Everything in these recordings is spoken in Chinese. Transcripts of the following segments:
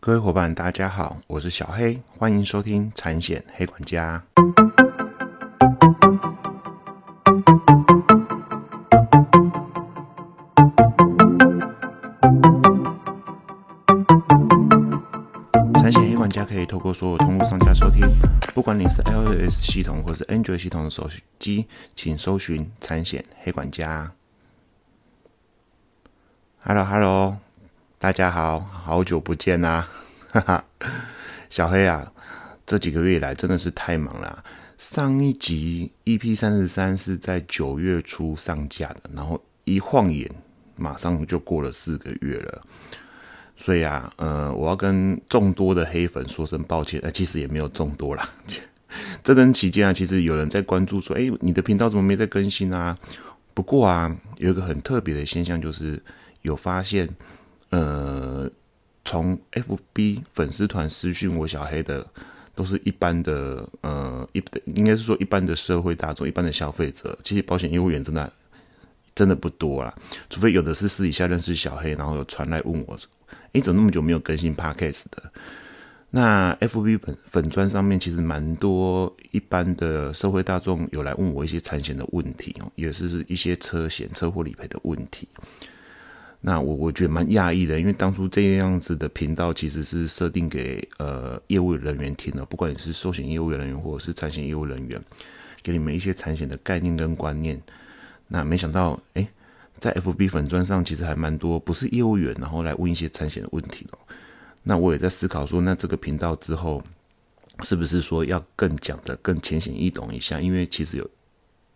各位伙伴，大家好，我是小黑，欢迎收听产险黑管家。产险黑管家可以透过所有通路上架收听，不管你是 iOS 系统或是 Android 系统的手机，请搜寻产险黑管家。Hello，Hello。大家好，好久不见啦！哈哈，小黑啊，这几个月以来真的是太忙了。上一集 EP 三十三是在九月初上架的，然后一晃眼，马上就过了四个月了。所以啊，呃，我要跟众多的黑粉说声抱歉。呃，其实也没有众多啦。这段期间啊，其实有人在关注说，哎，你的频道怎么没在更新啊？不过啊，有一个很特别的现象，就是有发现。呃，从 FB 粉丝团私讯我小黑的，都是一般的，呃，一应该是说一般的社会大众、一般的消费者。其实保险业务员真的真的不多啦，除非有的是私底下认识小黑，然后有传来问我，哎，怎么那么久没有更新 Podcast 的？那 FB 粉粉砖上面其实蛮多一般的社会大众有来问我一些产险的问题哦，也是一些车险、车祸理赔的问题。那我我觉得蛮讶异的，因为当初这样子的频道其实是设定给呃业务人员听的，不管你是寿险业务人员或者是产险业务人员，给你们一些产险的概念跟观念。那没想到，哎，在 FB 粉砖上其实还蛮多不是业务员，然后来问一些产险的问题的。那我也在思考说，那这个频道之后是不是说要更讲的更浅显易懂一下？因为其实有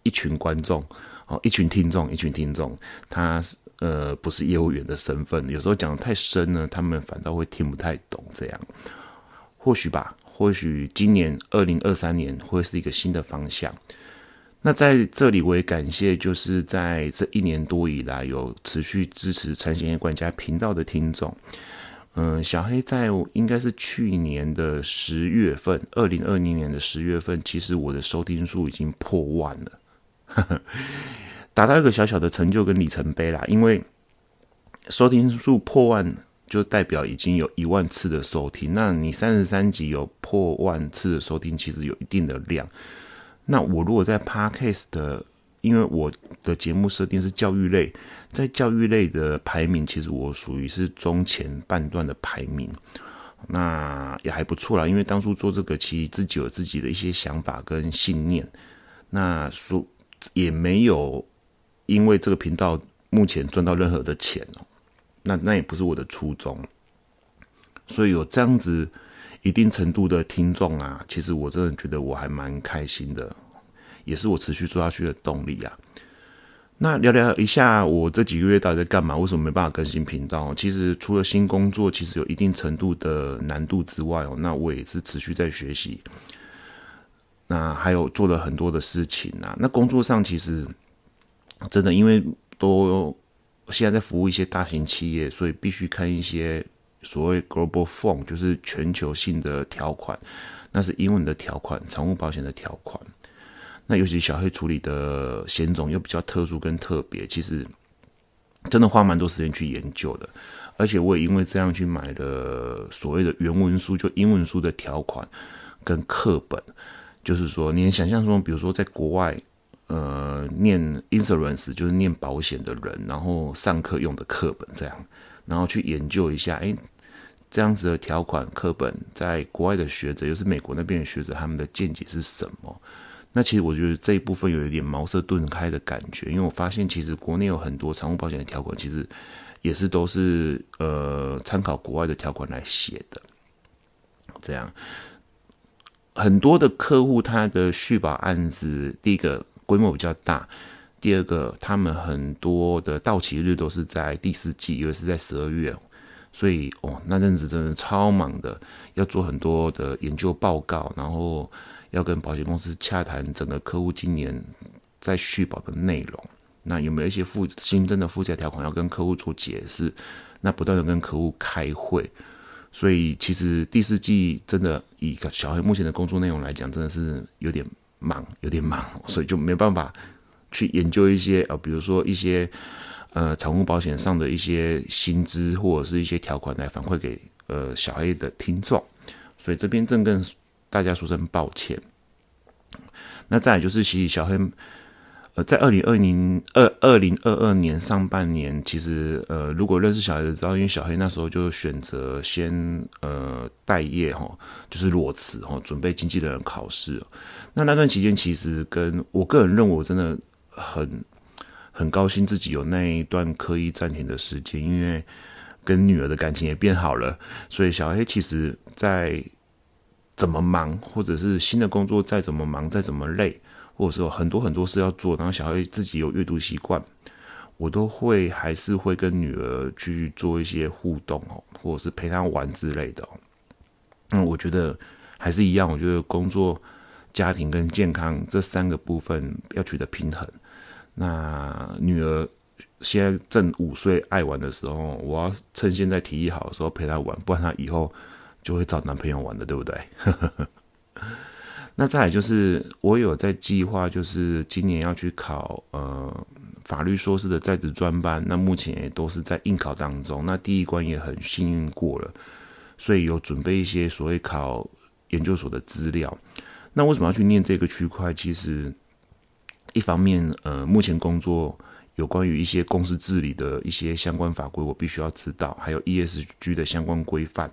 一群观众哦，一群听众，一群听众，他是。呃，不是业务员的身份，有时候讲的太深呢，他们反倒会听不太懂。这样，或许吧，或许今年二零二三年会是一个新的方向。那在这里，我也感谢，就是在这一年多以来有持续支持产险管家频道的听众。嗯，小黑在应该是去年的十月份，二零二零年的十月份，其实我的收听数已经破万了。达到一个小小的成就跟里程碑啦，因为收听数破万，就代表已经有一万次的收听。那你三十三集有破万次的收听，其实有一定的量。那我如果在 Podcast 的，因为我的节目设定是教育类，在教育类的排名，其实我属于是中前半段的排名，那也还不错啦。因为当初做这个，其实自己有自己的一些想法跟信念，那说也没有。因为这个频道目前赚到任何的钱哦，那那也不是我的初衷，所以有这样子一定程度的听众啊，其实我真的觉得我还蛮开心的，也是我持续做下去的动力啊。那聊聊一下我这几个月到底在干嘛？为什么没办法更新频道？其实除了新工作，其实有一定程度的难度之外哦，那我也是持续在学习，那还有做了很多的事情啊。那工作上其实。真的，因为都现在在服务一些大型企业，所以必须看一些所谓 global form，就是全球性的条款，那是英文的条款，财务保险的条款。那尤其小黑处理的险种又比较特殊跟特别，其实真的花蛮多时间去研究的。而且我也因为这样去买了所谓的原文书，就英文书的条款跟课本，就是说，你能想象中，比如说在国外。呃，念 insurance 就是念保险的人，然后上课用的课本这样，然后去研究一下，哎，这样子的条款课本，在国外的学者，又是美国那边的学者，他们的见解是什么？那其实我觉得这一部分有一点茅塞顿开的感觉，因为我发现其实国内有很多财务保险的条款，其实也是都是呃参考国外的条款来写的，这样很多的客户他的续保案子，第一个。规模比较大，第二个，他们很多的到期日都是在第四季，因为是在十二月，所以哦，那阵子真的超忙的，要做很多的研究报告，然后要跟保险公司洽谈整个客户今年在续保的内容，那有没有一些附新增的附加条款要跟客户做解释？那不断的跟客户开会，所以其实第四季真的以小黑目前的工作内容来讲，真的是有点。忙有点忙，所以就没办法去研究一些呃，比如说一些呃宠物保险上的一些薪资或者是一些条款来反馈给呃小黑的听众，所以这边正跟大家说声抱歉。那再来就是其实小黑。呃，在二零二零二二零二二年上半年，其实呃，如果认识小黑的知道，因为小黑那时候就选择先呃待业哈，就是裸辞哈，准备经纪人考试。那那段期间，其实跟我个人认为，我真的很很高兴自己有那一段刻意暂停的时间，因为跟女儿的感情也变好了。所以小黑其实在怎么忙，或者是新的工作再怎么忙，再怎么累。或者说很多很多事要做，然后小孩自己有阅读习惯，我都会还是会跟女儿去做一些互动哦，或者是陪她玩之类的。嗯，我觉得还是一样，我觉得工作、家庭跟健康这三个部分要取得平衡。那女儿现在正五岁爱玩的时候，我要趁现在体力好的时候陪她玩，不然她以后就会找男朋友玩的，对不对？那再来就是，我有在计划，就是今年要去考呃法律硕士的在职专班。那目前也都是在应考当中。那第一关也很幸运过了，所以有准备一些所谓考研究所的资料。那为什么要去念这个区块？其实一方面，呃，目前工作有关于一些公司治理的一些相关法规，我必须要知道，还有 ESG 的相关规范。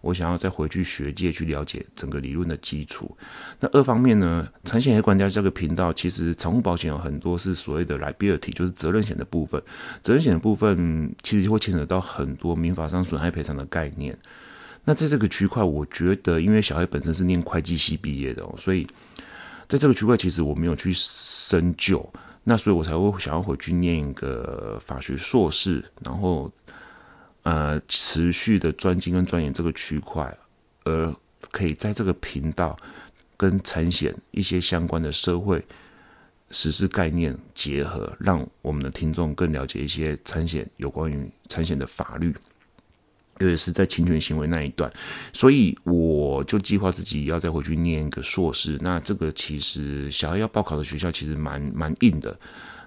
我想要再回去学界去了解整个理论的基础。那二方面呢，产险黑管家这个频道，其实财务保险有很多是所谓的 liability，就是责任险的部分。责任险的部分其实会牵扯到很多民法上损害赔偿的概念。那在这个区块，我觉得因为小黑本身是念会计系毕业的，所以在这个区块其实我没有去深究，那所以我才会想要回去念一个法学硕士，然后。呃，持续的专精跟钻研这个区块，而可以在这个频道跟产险一些相关的社会实施概念结合，让我们的听众更了解一些产险有关于产险的法律，尤其是在侵权行为那一段。所以我就计划自己要再回去念一个硕士。那这个其实小孩要报考的学校其实蛮蛮硬的。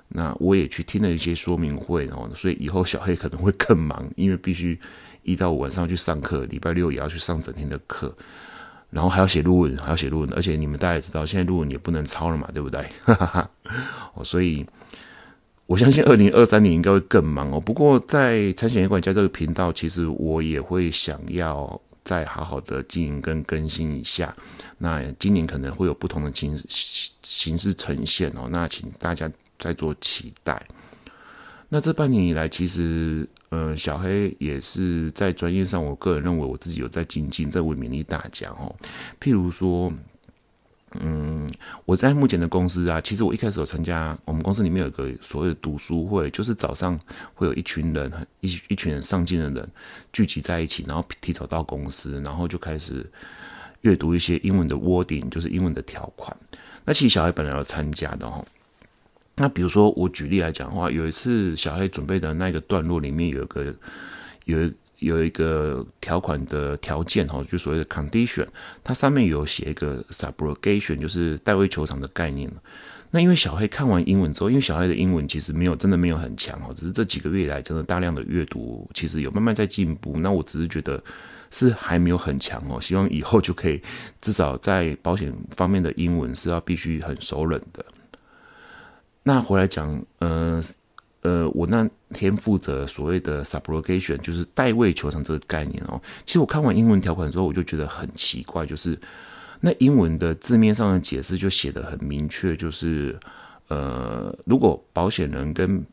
那我也去听了一些说明会，然后所以以后小黑可能会更忙，因为必须一到五晚上去上课，礼拜六也要去上整天的课，然后还要写论文，还要写论文，而且你们大家也知道，现在论文也不能抄了嘛，对不对？哦，所以我相信二零二三年应该会更忙哦。不过在产险业管家这个频道，其实我也会想要再好好的经营跟更新一下。那今年可能会有不同的形形式呈现哦。那请大家。再做期待。那这半年以来，其实，呃，小黑也是在专业上，我个人认为我自己有在精进，在为勉励大家哦。譬如说，嗯，我在目前的公司啊，其实我一开始有参加，我们公司里面有个所谓的读书会，就是早上会有一群人，一一群人上进的人聚集在一起，然后提早到公司，然后就开始阅读一些英文的 wording，就是英文的条款。那其实小黑本来要参加的哈。那比如说，我举例来讲的话，有一次小黑准备的那个段落里面有一个有有一个条款的条件哈，就所谓的 condition，它上面有写一个 subrogation，就是代位球场的概念。那因为小黑看完英文之后，因为小黑的英文其实没有真的没有很强哦，只是这几个月以来真的大量的阅读，其实有慢慢在进步。那我只是觉得是还没有很强哦，希望以后就可以至少在保险方面的英文是要必须很熟稔的。那回来讲，呃呃，我那天负责所谓的 subrogation，就是代位求偿这个概念哦。其实我看完英文条款之后，我就觉得很奇怪，就是那英文的字面上的解释就写的很明确，就是呃，如果保险人跟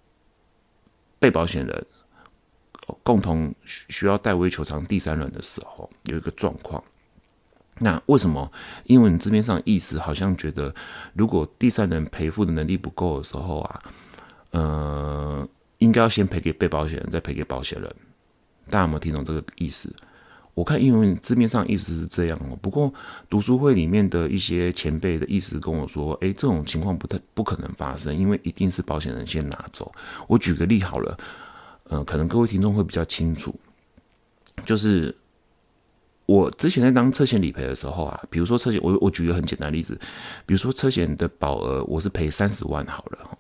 被保险人共同需要代位求偿第三人的时候，有一个状况。那为什么英文字面上意思好像觉得，如果第三人赔付的能力不够的时候啊，呃，应该要先赔给被保险人，再赔给保险人？大家有没有听懂这个意思？我看英文字面上意思是这样哦。不过读书会里面的一些前辈的意思跟我说，诶，这种情况不太不可能发生，因为一定是保险人先拿走。我举个例好了，呃，可能各位听众会比较清楚，就是。我之前在当车险理赔的时候啊，比如说车险，我我举个很简单的例子，比如说车险的保额我是赔三十万好了，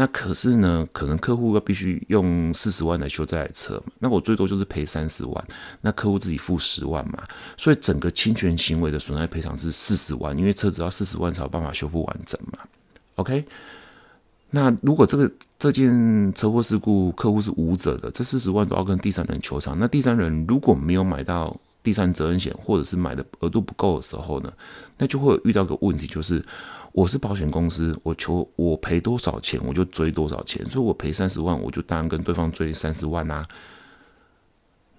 那可是呢，可能客户要必须用四十万来修这台车嘛，那我最多就是赔三十万，那客户自己付十万嘛，所以整个侵权行为的损害赔偿是四十万，因为车子要四十万才有办法修复完整嘛。OK，那如果这个这件车祸事故客户是无责的，这四十万都要跟第三人求偿，那第三人如果没有买到。第三责任险，或者是买的额度不够的时候呢，那就会遇到个问题，就是我是保险公司，我求我赔多少钱，我就追多少钱，所以我赔三十万，我就当然跟对方追三十万啊。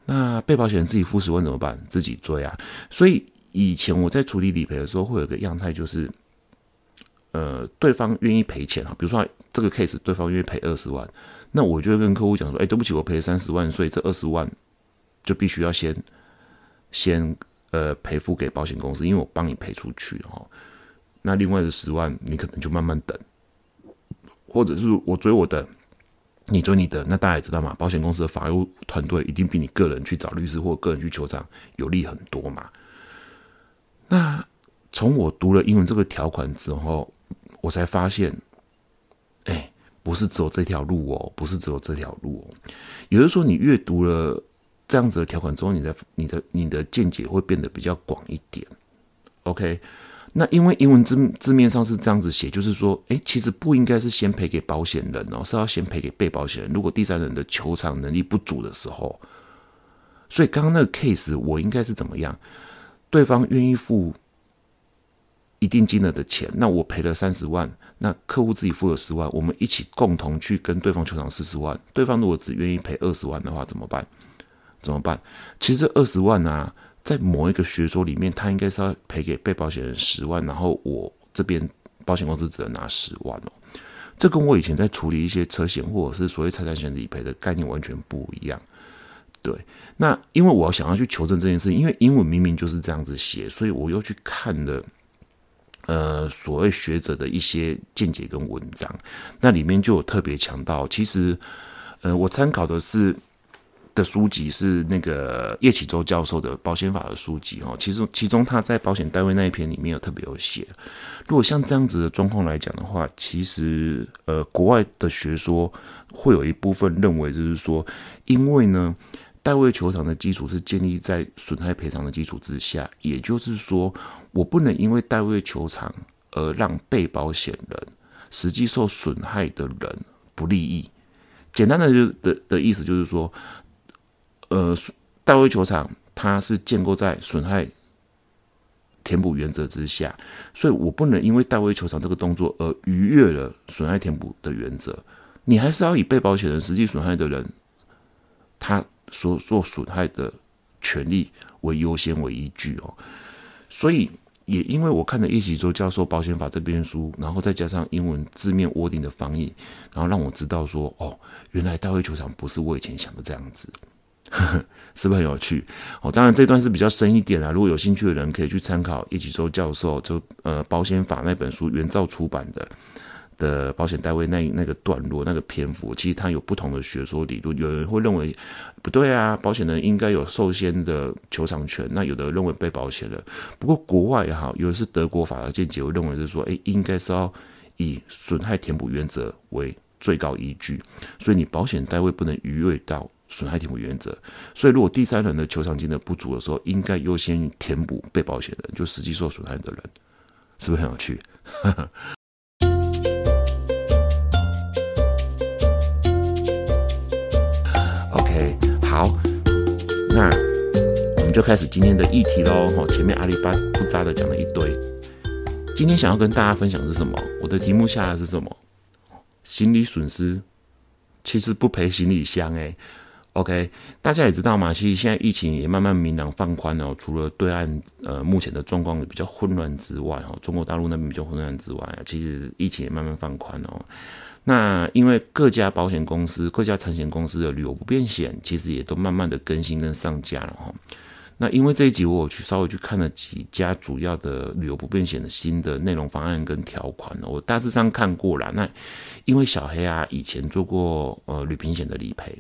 那被保险人自己付十万怎么办？自己追啊。所以以前我在处理理赔的时候，会有个样态，就是呃，对方愿意赔钱啊，比如说这个 case，对方愿意赔二十万，那我就会跟客户讲说，哎，对不起，我赔三十万，所以这二十万就必须要先。先呃赔付给保险公司，因为我帮你赔出去哦。那另外的十万，你可能就慢慢等，或者是我追我的，你追你的。那大家也知道嘛，保险公司的法务团队一定比你个人去找律师或个人去求偿有利很多嘛。那从我读了英文这个条款之后，我才发现，哎，不是只有这条路哦，不是只有这条路哦。也就是说，你阅读了。这样子的条款之后，你的、你的、你的见解会变得比较广一点。OK，那因为英文字字面上是这样子写，就是说，哎，其实不应该是先赔给保险人哦，是要先赔给被保险人。如果第三人的求偿能力不足的时候，所以刚刚那个 case 我应该是怎么样？对方愿意付一定金额的钱，那我赔了三十万，那客户自己付了十万，我们一起共同去跟对方求偿四十万。对方如果只愿意赔二十万的话，怎么办？怎么办？其实二十万啊，在某一个学说里面，他应该是要赔给被保险人十万，然后我这边保险公司只能拿十万哦。这跟我以前在处理一些车险或者是所谓财产险理赔的概念完全不一样。对，那因为我要想要去求证这件事情，因为英文明明就是这样子写，所以我又去看了呃所谓学者的一些见解跟文章，那里面就有特别强调，其实呃我参考的是。的书籍是那个叶启洲教授的保险法的书籍哈，其实其中他在保险单位那一篇里面有特别有写，如果像这样子的状况来讲的话，其实呃国外的学说会有一部分认为就是说，因为呢代位求偿的基础是建立在损害赔偿的基础之下，也就是说我不能因为代位求偿而让被保险人实际受损害的人不利益。简单的就的的意思就是说。呃，大卫球场它是建构在损害填补原则之下，所以我不能因为大卫球场这个动作而逾越了损害填补的原则。你还是要以被保险人实际损害的人他所做损害的权利为优先为依据哦。所以也因为我看了叶启洲教授保险法这边书，然后再加上英文字面窝定的翻译，然后让我知道说，哦，原来大卫球场不是我以前想的这样子。是不是很有趣？哦，当然这段是比较深一点啊。如果有兴趣的人，可以去参考叶启洲教授就呃保险法那本书原造出版的的保险单位那那个段落那个篇幅，其实它有不同的学说理论。有人会认为不对啊，保险人应该有受先的求偿权。那有的认为被保险人，不过国外也好，有的是德国法的见解，会认为是说，哎，应该是要以损害填补原则为最高依据，所以你保险单位不能逾越到。损害填补原则，所以如果第三人的求偿金额不足的时候，应该优先填补被保险人，就实际受损害的人，是不是很有趣？OK，好，那我们就开始今天的议题喽。哈，前面阿里巴不扎的讲了一堆，今天想要跟大家分享是什么？我的题目下来是什么？行李损失其实不赔行李箱哎。OK，大家也知道嘛，其实现在疫情也慢慢明朗放宽了。除了对岸呃目前的状况比较混乱之外，哈，中国大陆那边比较混乱之外啊，其实疫情也慢慢放宽哦。那因为各家保险公司、各家产险公司的旅游不便险，其实也都慢慢的更新跟上架了哈。那因为这一集我有去稍微去看了几家主要的旅游不便险的新的内容方案跟条款，我大致上看过了。那因为小黑啊以前做过呃旅平险的理赔。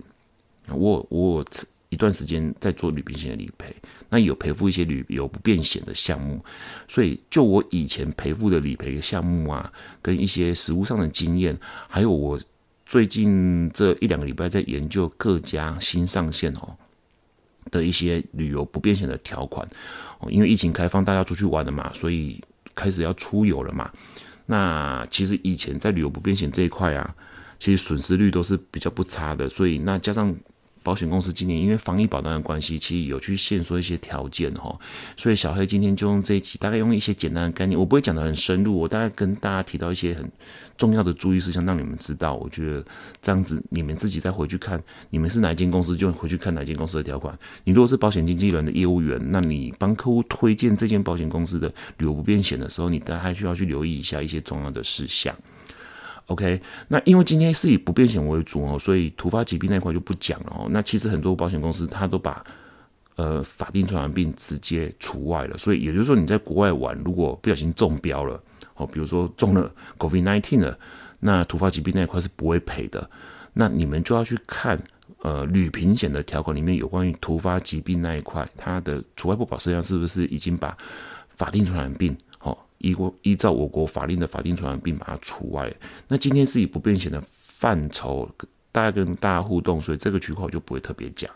我我一段时间在做旅平险的理赔，那有赔付一些旅游不便险的项目，所以就我以前赔付的理赔项目啊，跟一些实务上的经验，还有我最近这一两个礼拜在研究各家新上线哦的一些旅游不便险的条款哦，因为疫情开放，大家出去玩了嘛，所以开始要出游了嘛。那其实以前在旅游不便险这一块啊，其实损失率都是比较不差的，所以那加上。保险公司今年因为防疫保单的关系，其实有去限缩一些条件哈，所以小黑今天就用这一集，大概用一些简单的概念，我不会讲的很深入，我大概跟大家提到一些很重要的注意事项，让你们知道。我觉得这样子，你们自己再回去看，你们是哪一间公司，就回去看哪间公司的条款。你如果是保险经纪人的业务员，那你帮客户推荐这间保险公司的旅游不便险的时候，你大概需要去留意一下一些重要的事项。OK，那因为今天是以不变险为主哦，所以突发疾病那块就不讲了哦。那其实很多保险公司它都把呃法定传染病直接除外了，所以也就是说你在国外玩，如果不小心中标了哦，比如说中了 COVID-19 了，那突发疾病那一块是不会赔的。那你们就要去看呃旅平险的条款里面有关于突发疾病那一块，它的除外不保事项是不是已经把法定传染病？依国依照我国法令的法定传染病把它除外。那今天是以不变险的范畴，大家跟大家互动，所以这个区块我就不会特别讲。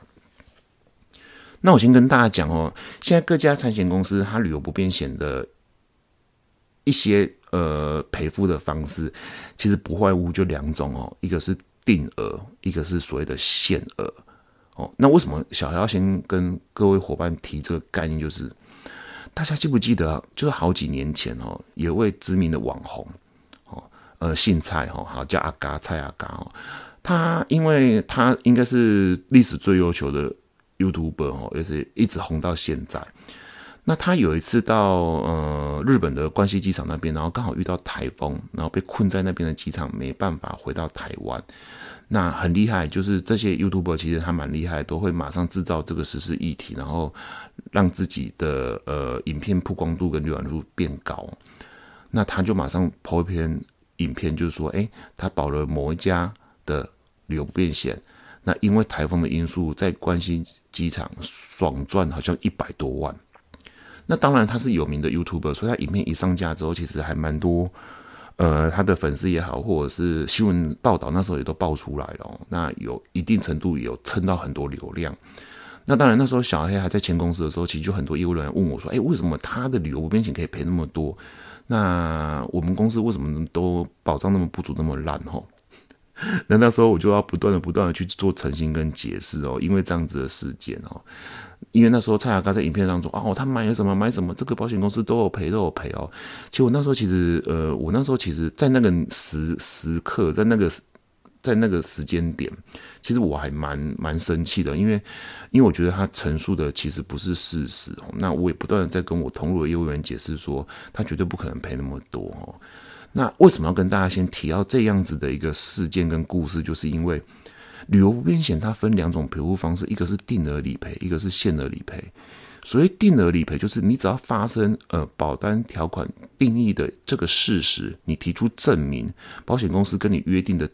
那我先跟大家讲哦，现在各家产险公司它旅游不变险的一些呃赔付的方式，其实不外乎就两种哦，一个是定额，一个是所谓的限额。哦，那为什么小要先跟各位伙伴提这个概念，就是。大家记不记得，就是好几年前哦，有位知名的网红，哦，呃，姓蔡哈，好叫阿嘎蔡阿嘎哦，他因为他应该是历史最优秀的 YouTuber 哦，也是一直红到现在。那他有一次到呃日本的关西机场那边，然后刚好遇到台风，然后被困在那边的机场，没办法回到台湾。那很厉害，就是这些 YouTuber 其实他蛮厉害，都会马上制造这个实事议题，然后让自己的呃影片曝光度跟浏览度变高。那他就马上抛一篇影片，就是说，哎，他保了某一家的旅游不便险，那因为台风的因素，在关西机场爽赚好像一百多万。那当然他是有名的 YouTuber，所以他影片一上架之后，其实还蛮多。呃，他的粉丝也好，或者是新闻报道，那时候也都爆出来了。那有一定程度有蹭到很多流量。那当然，那时候小黑还在前公司的时候，其实就很多业务人员问我说：“哎，为什么他的旅游不便险可以赔那么多？那我们公司为什么都保障那么不足，那么烂？”吼。那那时候我就要不断的、不断的去做澄清跟解释哦，因为这样子的事件哦。因为那时候蔡雅刚在影片当中哦，他买了什么买什么，这个保险公司都有赔都有赔哦。其实我那时候其实呃，我那时候其实，在那个时时刻，在那个在那个时间点，其实我还蛮蛮生气的，因为因为我觉得他陈述的其实不是事实哦。那我也不断的在跟我同路的业务员解释说，他绝对不可能赔那么多哦。那为什么要跟大家先提到这样子的一个事件跟故事，就是因为。旅游不便险它分两种赔付方式，一个是定额理赔，一个是限额理赔。所谓定额理赔，就是你只要发生呃保单条款定义的这个事实，你提出证明，保险公司跟你约定的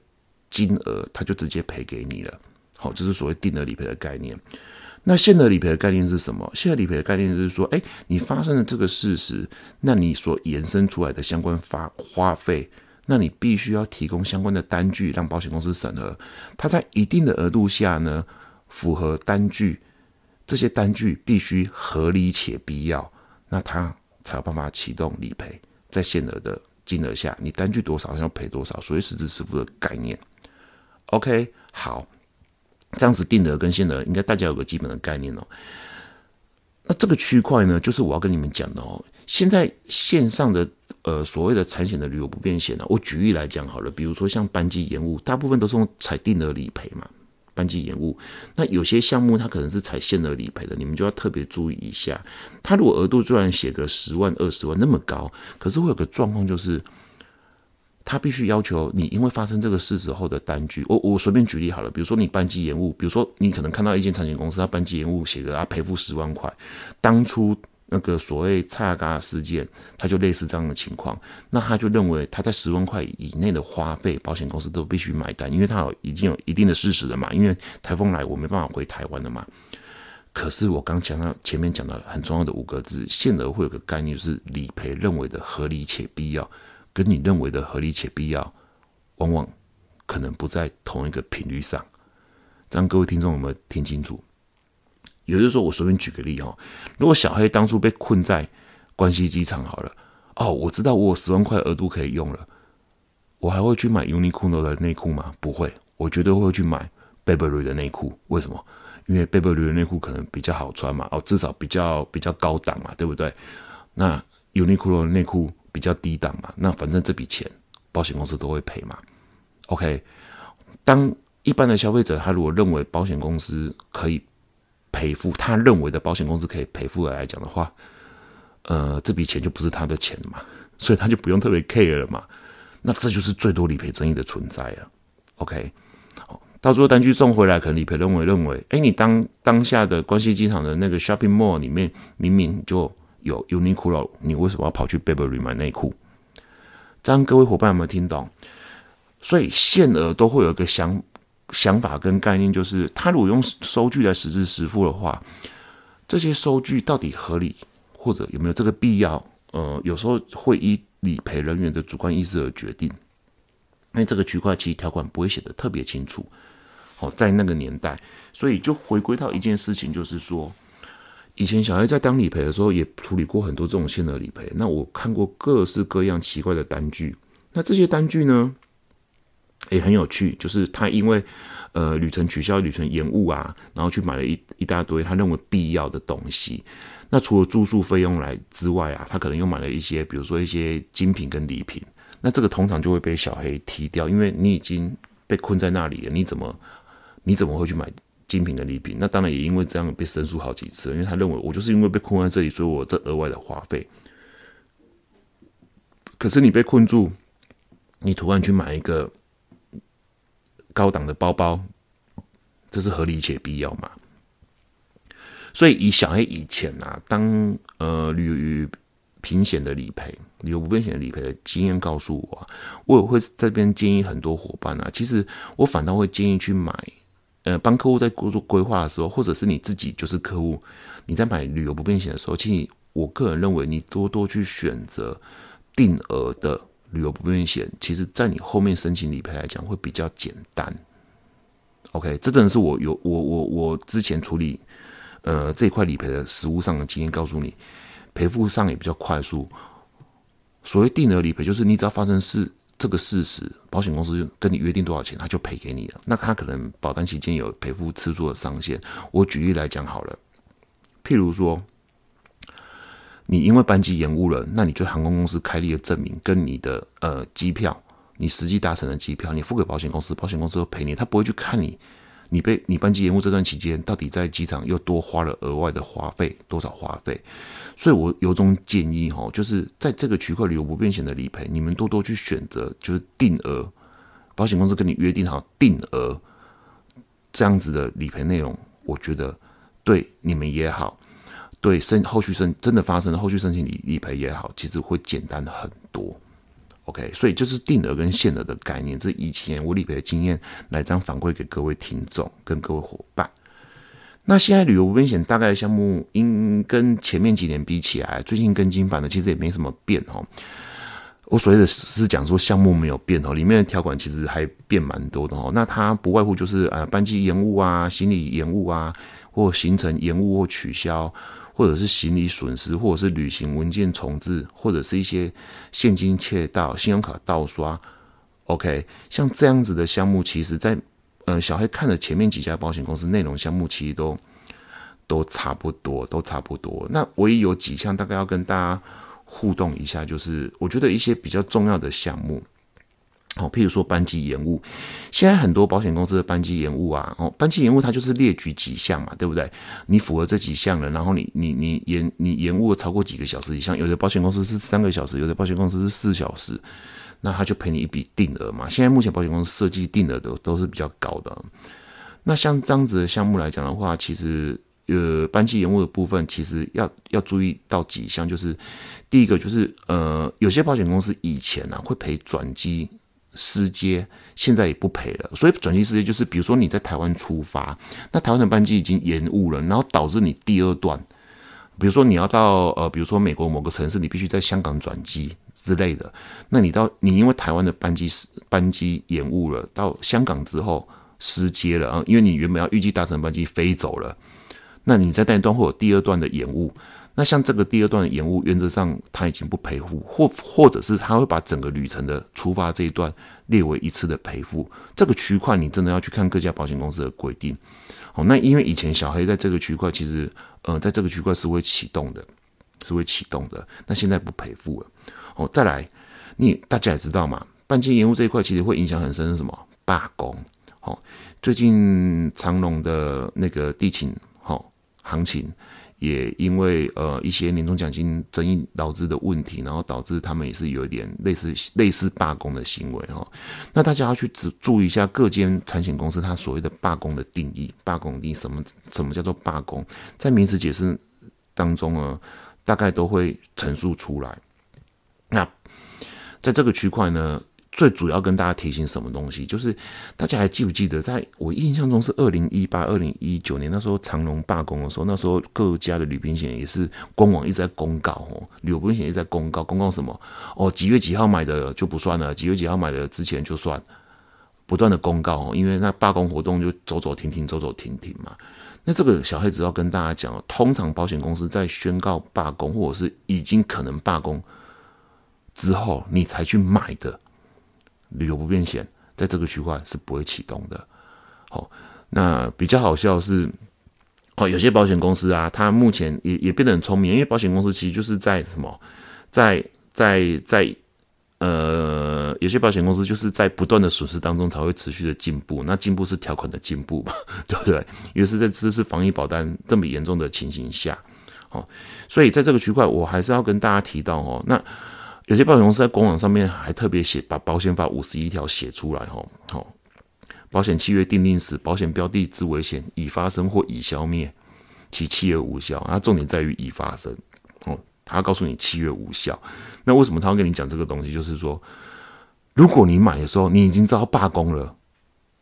金额，它就直接赔给你了。好，这是所谓定额理赔的概念。那限额理赔的概念是什么？限额理赔的概念就是说，哎，你发生了这个事实，那你所延伸出来的相关发花费。那你必须要提供相关的单据，让保险公司审核。它在一定的额度下呢，符合单据，这些单据必须合理且必要，那它才有办法启动理赔。在限额的金额下，你单据多少要赔多少，所以实质支付的概念。OK，好，这样子定额跟限额，应该大家有个基本的概念哦。那这个区块呢，就是我要跟你们讲的哦。现在线上的。呃，所谓的产险的旅游不便险呢，我举例来讲好了，比如说像班机延误，大部分都是用采定额理赔嘛。班机延误，那有些项目它可能是采限额理赔的，你们就要特别注意一下。它如果额度虽然写个十万、二十万那么高，可是会有个状况就是，他必须要求你因为发生这个事实后的单据。我我随便举例好了，比如说你班机延误，比如说你可能看到一间产险公司，他班机延误写个啊赔付十万块，当初。那个所谓差嘎事件，他就类似这样的情况，那他就认为他在十万块以内的花费，保险公司都必须买单，因为他有已经有一定的事实了嘛，因为台风来我没办法回台湾了嘛。可是我刚讲到前面讲的很重要的五个字，限额会有个概念，就是理赔认为的合理且必要，跟你认为的合理且必要，往往可能不在同一个频率上。这样各位听众有没有听清楚？也就是说，我随便举个例哈，如果小黑当初被困在关西机场好了，哦，我知道我有十万块额度可以用了，我还会去买 Uniqlo 的内裤吗？不会，我绝对会去买 Burberry 的内裤。为什么？因为 Burberry 的内裤可能比较好穿嘛，哦，至少比较比较高档嘛，对不对？那 Uniqlo 的内裤比较低档嘛，那反正这笔钱保险公司都会赔嘛。OK，当一般的消费者他如果认为保险公司可以。赔付他认为的保险公司可以赔付的来讲的话，呃，这笔钱就不是他的钱嘛，所以他就不用特别 care 了嘛。那这就是最多理赔争议的存在了。OK，好，到时候单据送回来，可能理赔认为认为，哎，你当当下的关西机场的那个 shopping mall 里面明明就有 Uniqlo，你为什么要跑去 Burberry 买内裤？这样各位伙伴有没有听懂？所以限额都会有一个想。想法跟概念就是，他如果用收据来实质实付的话，这些收据到底合理，或者有没有这个必要？呃，有时候会依理赔人员的主观意识而决定，因为这个区块其实条款不会写的特别清楚。好，在那个年代，所以就回归到一件事情，就是说，以前小孩在当理赔的时候，也处理过很多这种限额理赔。那我看过各式各样奇怪的单据，那这些单据呢？也很有趣，就是他因为，呃，旅程取消、旅程延误啊，然后去买了一一大堆他认为必要的东西。那除了住宿费用来之外啊，他可能又买了一些，比如说一些精品跟礼品。那这个通常就会被小黑踢掉，因为你已经被困在那里了，你怎么你怎么会去买精品的礼品？那当然也因为这样被申诉好几次，因为他认为我就是因为被困在这里，所以我这额外的花费。可是你被困住，你突然去买一个。高档的包包，这是合理且必要嘛？所以以小黑以前啊，当呃旅游平险的理赔、旅游不便险的理赔的经验告诉我，我也会这边建议很多伙伴啊，其实我反倒会建议去买，呃，帮客户在做规划的时候，或者是你自己就是客户，你在买旅游不便险的时候，其实我个人认为，你多多去选择定额的。旅游不便险，其实在你后面申请理赔来讲会比较简单。OK，这真的是我有我我我之前处理呃这一块理赔的实物上的经验，告诉你赔付上也比较快速。所谓定额理赔，就是你只要发生事这个事实，保险公司跟你约定多少钱，他就赔给你了。那他可能保单期间有赔付次数的上限。我举例来讲好了，譬如说。你因为班机延误了，那你就航空公司开立的证明跟你的呃机票，你实际搭乘的机票，你付给保险公司，保险公司会赔你，他不会去看你，你被你班机延误这段期间到底在机场又多花了额外的花费多少花费，所以我有种建议哈，就是在这个区块旅游不便险的理赔，你们多多去选择就是定额，保险公司跟你约定好定额这样子的理赔内容，我觉得对你们也好。对申后续申真的发生了后续申请理理赔也好，其实会简单很多。OK，所以就是定额跟限额的概念，这以前我理赔的经验来这样反馈给各位听众跟各位伙伴。那现在旅游危险大概项目，应跟前面几年比起来，最近跟进版的其实也没什么变哦。我所谓的是讲说项目没有变哦，里面的条款其实还变蛮多的哦。那它不外乎就是呃班机延误啊、行李延误啊，或行程延误或取消。或者是行李损失，或者是旅行文件重置，或者是一些现金窃盗、信用卡盗刷，OK，像这样子的项目，其实，在呃小黑看了前面几家保险公司内容项目，其实都都差不多，都差不多。那唯一有几项大概要跟大家互动一下，就是我觉得一些比较重要的项目。哦，譬如说班机延误，现在很多保险公司的班机延误啊，哦，班机延误它就是列举几项嘛，对不对？你符合这几项了，然后你你你延你延误超过几个小时以上，有的保险公司是三个小时，有的保险公司是四小时，那他就赔你一笔定额嘛。现在目前保险公司设计定额的都是比较高的。那像这样子的项目来讲的话，其实呃班机延误的部分，其实要要注意到几项，就是第一个就是呃有些保险公司以前呢会赔转机失接，现在也不赔了。所以转机失接就是比如说你在台湾出发，那台湾的班机已经延误了，然后导致你第二段，比如说你要到呃比如说美国某个城市，你必须在香港转机之类的，那你到你因为台湾的班机班机延误了，到香港之后。失接了啊！因为你原本要预计搭乘班机飞走了，那你在那一段会有第二段的延误。那像这个第二段的延误，原则上他已经不赔付，或或者是他会把整个旅程的出发这一段列为一次的赔付。这个区块你真的要去看各家保险公司的规定。好，那因为以前小黑在这个区块，其实呃，在这个区块是会启动的，是会启动的。那现在不赔付了。哦，再来，你大家也知道嘛，半径延误这一块其实会影响很深，是什么？罢工。好，最近长隆的那个地勤好行情，也因为呃一些年终奖金争议导致的问题，然后导致他们也是有一点类似类似罢工的行为哈。那大家要去注注意一下各间产险公司它所谓的罢工的定义，罢工定义什么什么叫做罢工，在名词解释当中呢，大概都会陈述出来。那在这个区块呢？最主要跟大家提醒什么东西，就是大家还记不记得，在我印象中是二零一八、二零一九年那时候长隆罢工的时候，那时候各家的旅行险也是官网一直在公告哦，旅游保险一直在公告，公告什么哦，几月几号买的就不算了，几月几号买的之前就算，不断的公告哦，因为那罢工活动就走走停停，走走停停嘛。那这个小黑子要跟大家讲，通常保险公司在宣告罢工或者是已经可能罢工之后，你才去买的。旅游不便险在这个区块是不会启动的。好，那比较好笑是，哦，有些保险公司啊，它目前也也变得很聪明，因为保险公司其实就是在什么，在在在呃，有些保险公司就是在不断的损失当中才会持续的进步。那进步是条款的进步嘛，对不对？尤其是在这次防疫保单这么严重的情形下，好，所以在这个区块，我还是要跟大家提到哦，那。有些保险公司在官网上面还特别写，把保险法五十一条写出来，吼，好，保险契约订定时，保险标的之危险已发生或已消灭，其契约无效。它重点在于已发生，哦，他告诉你契约无效。那为什么他要跟你讲这个东西？就是说，如果你买的时候你已经知道罢工了，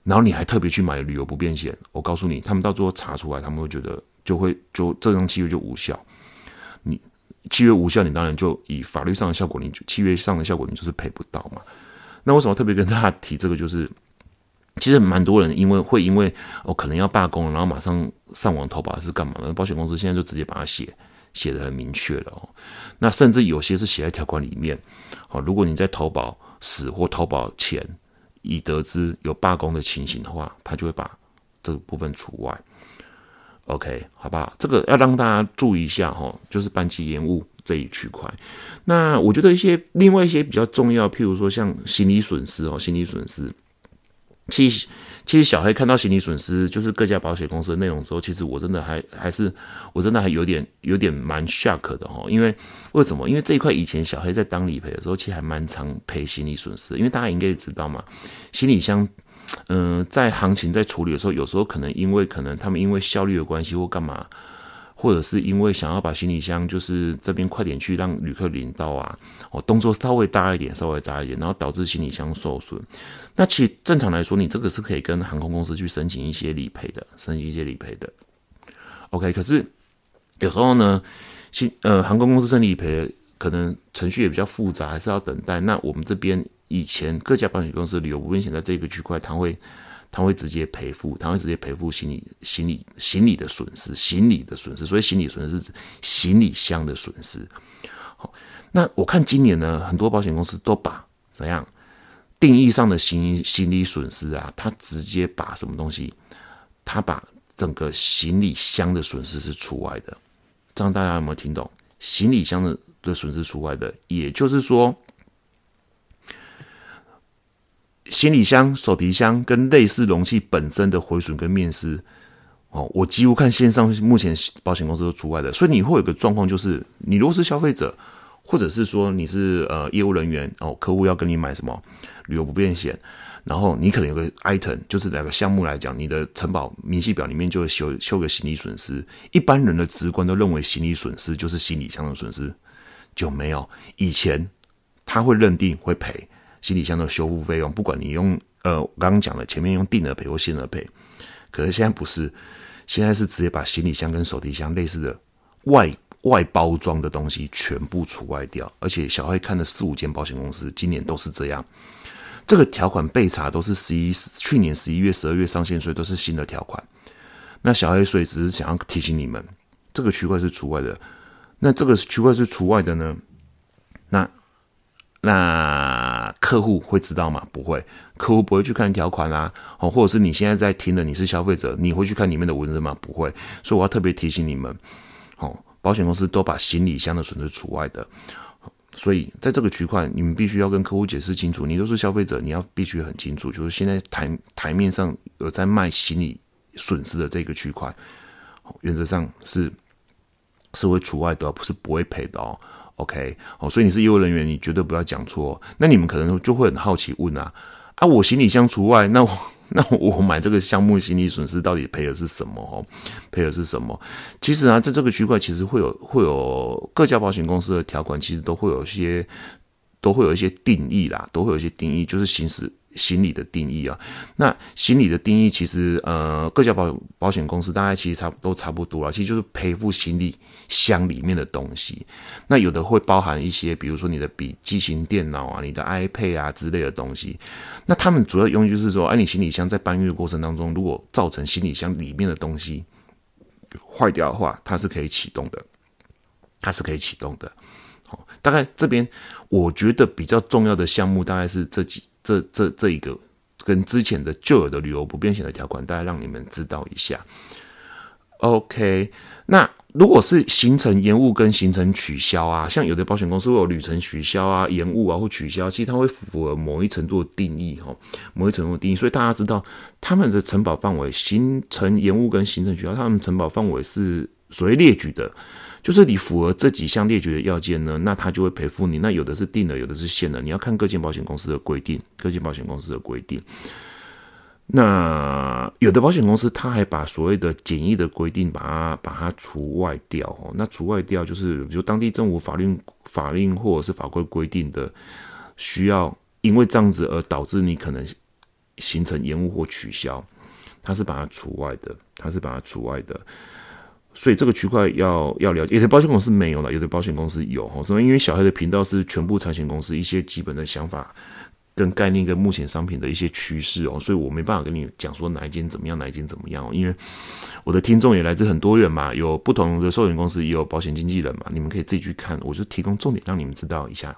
然后你还特别去买旅游不便险，我告诉你，他们到最后查出来，他们会觉得就会就这张契约就无效，你。契约无效，你当然就以法律上的效果，你契约上的效果，你就是赔不到嘛。那为什么特别跟大家提这个？就是其实蛮多人因为会因为哦可能要罢工，然后马上上网投保是干嘛呢？保险公司现在就直接把它写写的很明确了哦。那甚至有些是写在条款里面哦。如果你在投保时或投保前已得知有罢工的情形的话，他就会把这个部分除外。OK，好不好？这个要让大家注意一下哈，就是班机延误这一区块。那我觉得一些另外一些比较重要，譬如说像行李损失哦，行李损失。其实，其实小黑看到行李损失，就是各家保险公司的内容的时候，其实我真的还还是我真的还有点有点蛮 shock 的哈。因为为什么？因为这一块以前小黑在当理赔的时候，其实还蛮常赔行李损失。因为大家应该也知道嘛，行李箱。嗯，在行情在处理的时候，有时候可能因为可能他们因为效率的关系或干嘛，或者是因为想要把行李箱就是这边快点去让旅客领到啊，哦，动作稍微大一点，稍微大一点，然后导致行李箱受损。那其实正常来说，你这个是可以跟航空公司去申请一些理赔的，申请一些理赔的。OK，可是有时候呢，新呃航空公司申请理赔可能程序也比较复杂，还是要等待。那我们这边。以前各家保险公司旅游不危险在这个区块，他会他会直接赔付，他会直接赔付行李行李行李的损失，行李的损失。所以行李损失是指行李箱的损失。好，那我看今年呢，很多保险公司都把怎样定义上的行行李损失啊，他直接把什么东西，他把整个行李箱的损失是除外的。这样大家有没有听懂？行李箱的的损失除外的，也就是说。行李箱、手提箱跟类似容器本身的毁损跟面失，哦，我几乎看线上目前保险公司都除外的，所以你会有个状况，就是你如果是消费者，或者是说你是呃业务人员哦，客户要跟你买什么旅游不便险，然后你可能有个 item，就是两个项目来讲，你的承保明细表里面就会修修个行李损失。一般人的直观都认为行李损失就是行李箱的损失，就没有以前他会认定会赔行李箱的修复费用，不管你用呃刚刚讲的前面用定额赔或限额赔，可是现在不是，现在是直接把行李箱跟手提箱类似的外。外包装的东西全部除外掉，而且小黑看了四五间保险公司，今年都是这样。这个条款被查都是十一去年十一月、十二月上线，所以都是新的条款。那小黑所以只是想要提醒你们，这个区块是除外的。那这个区块是除外的呢？那那客户会知道吗？不会，客户不会去看条款啊。哦，或者是你现在在听的，你是消费者，你会去看里面的文字吗？不会。所以我要特别提醒你们，好。保险公司都把行李箱的损失除外的，所以在这个区块，你们必须要跟客户解释清楚。你都是消费者，你要必须很清楚，就是现在台台面上有在卖行李损失的这个区块，原则上是是会除外的，不是不会赔的哦。OK，哦，所以你是业务人员，你绝对不要讲错。那你们可能就会很好奇问啊啊，我行李箱除外，那我。那我买这个项目行李损失到底赔的是什么？哦，赔的是什么？其实啊，在这个区块，其实会有会有各家保险公司的条款，其实都会有一些都会有一些定义啦，都会有一些定义，就是行驶。行李的定义啊，那行李的定义其实呃，各家保保险公司大概其实差都差不多了，其实就是赔付行李箱里面的东西。那有的会包含一些，比如说你的笔记型电脑啊、你的 iPad 啊之类的东西。那他们主要用就是说，哎，你行李箱在搬运的过程当中，如果造成行李箱里面的东西坏掉的话，它是可以启动的，它是可以启动的。好，大概这边我觉得比较重要的项目大概是这几。这这这一个跟之前的旧有的旅游不变险的条款，大家让你们知道一下。OK，那如果是行程延误跟行程取消啊，像有的保险公司会有旅程取消啊、延误啊或取消，其实它会符合某一程度的定义哈，某一程度的定义，所以大家知道他们的承保范围，行程延误跟行程取消，他们承保范围是所谓列举的。就是你符合这几项列举的要件呢，那他就会赔付你。那有的是定的，有的是限的，你要看各间保险公司的规定，各间保险公司的规定。那有的保险公司他还把所谓的简易的规定把它把它除外掉哦。那除外掉就是比如当地政府法律法令或者是法规规定的需要，因为这样子而导致你可能形成延误或取消，他是把它除外的，他是把它除外的。所以这个区块要要了解，有的保险公司没有了，有的保险公司有哈。所以因为小黑的频道是全部财险公司一些基本的想法跟概念跟目前商品的一些趋势哦，所以我没办法跟你讲说哪一间怎么样，哪一间怎么样。因为我的听众也来自很多元嘛，有不同的寿险公司，也有保险经纪人嘛，你们可以自己去看。我就提供重点让你们知道一下。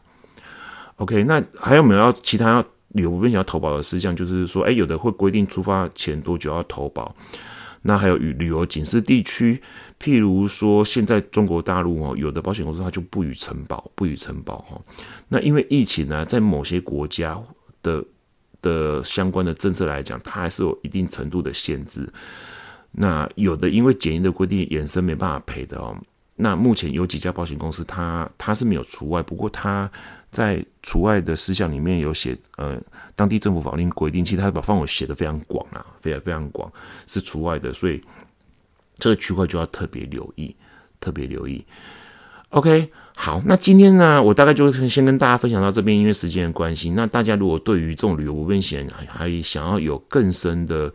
OK，那还有没有要其他要有部分想要投保的事项？就是说，哎，有的会规定出发前多久要投保。那还有与旅游警示地区，譬如说现在中国大陆哦，有的保险公司它就不予承保，不予承保哈。那因为疫情呢，在某些国家的的相关的政策来讲，它还是有一定程度的限制。那有的因为检疫的规定衍生没办法赔的哦。那目前有几家保险公司，它它是没有除外，不过它。在除外的事项里面有写，呃，当地政府法令规定，其实它把范围写的非常广啊，非常非常广，是除外的，所以这个区块就要特别留意，特别留意。OK，好，那今天呢，我大概就先跟大家分享到这边，因为时间的关系。那大家如果对于这种旅游不便险还还想要有更深的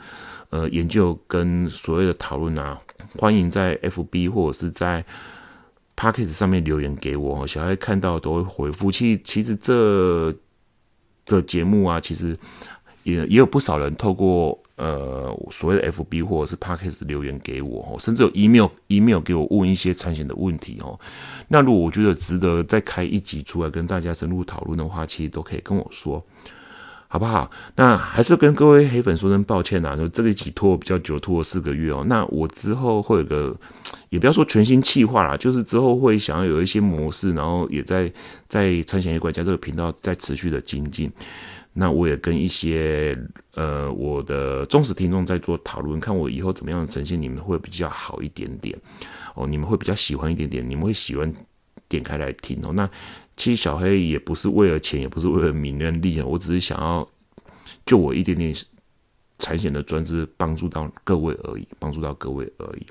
呃研究跟所谓的讨论啊，欢迎在 FB 或者是在。p a c k e s 上面留言给我，小爱看到都会回复。其其实这这节目啊，其实也也有不少人透过呃所谓的 FB 或者是 p a c k e s 留言给我，甚至有 email email 给我问一些产险的问题哦。那如果我觉得值得再开一集出来跟大家深入讨论的话，其实都可以跟我说。好不好？那还是跟各位黑粉说声抱歉呐，就这一集拖比较久，拖了四个月哦。那我之后会有个，也不要说全新企划啦，就是之后会想要有一些模式，然后也在在产险业管家这个频道在持续的精进。那我也跟一些呃我的忠实听众在做讨论，看我以后怎么样呈现，你们会比较好一点点哦，你们会比较喜欢一点点，你们会喜欢点开来听哦。那其实小黑也不是为了钱，也不是为了名人利啊，我只是想要就我一点点产险的专资帮助到各位而已，帮助到各位而已，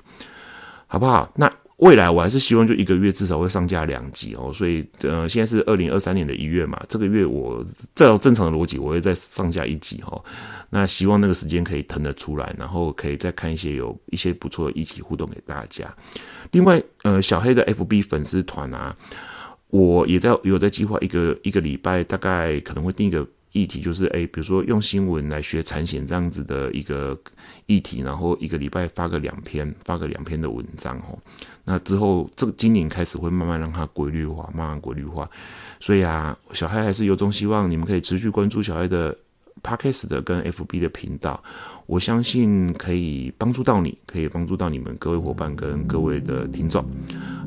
好不好？那。未来我还是希望就一个月至少会上架两集哦，所以呃现在是二零二三年的一月嘛，这个月我照正常的逻辑我会再上架一集哈，那希望那个时间可以腾得出来，然后可以再看一些有一些不错的一起互动给大家。另外呃小黑的 FB 粉丝团啊，我也在有在计划一个一个礼拜大概可能会定一个。议题就是哎，比如说用新闻来学产险这样子的一个议题，然后一个礼拜发个两篇，发个两篇的文章哦。那之后这个今年开始会慢慢让它规律化，慢慢规律化。所以啊，小孩还是由衷希望，你们可以持续关注小孩的 Podcast 的跟 FB 的频道，我相信可以帮助到你，可以帮助到你们各位伙伴跟各位的听众，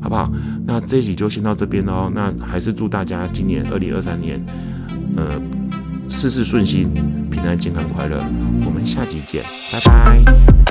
好不好？那这一集就先到这边喽。那还是祝大家今年二零二三年，呃。事事顺心，平安、健康、快乐。我们下集见，拜拜。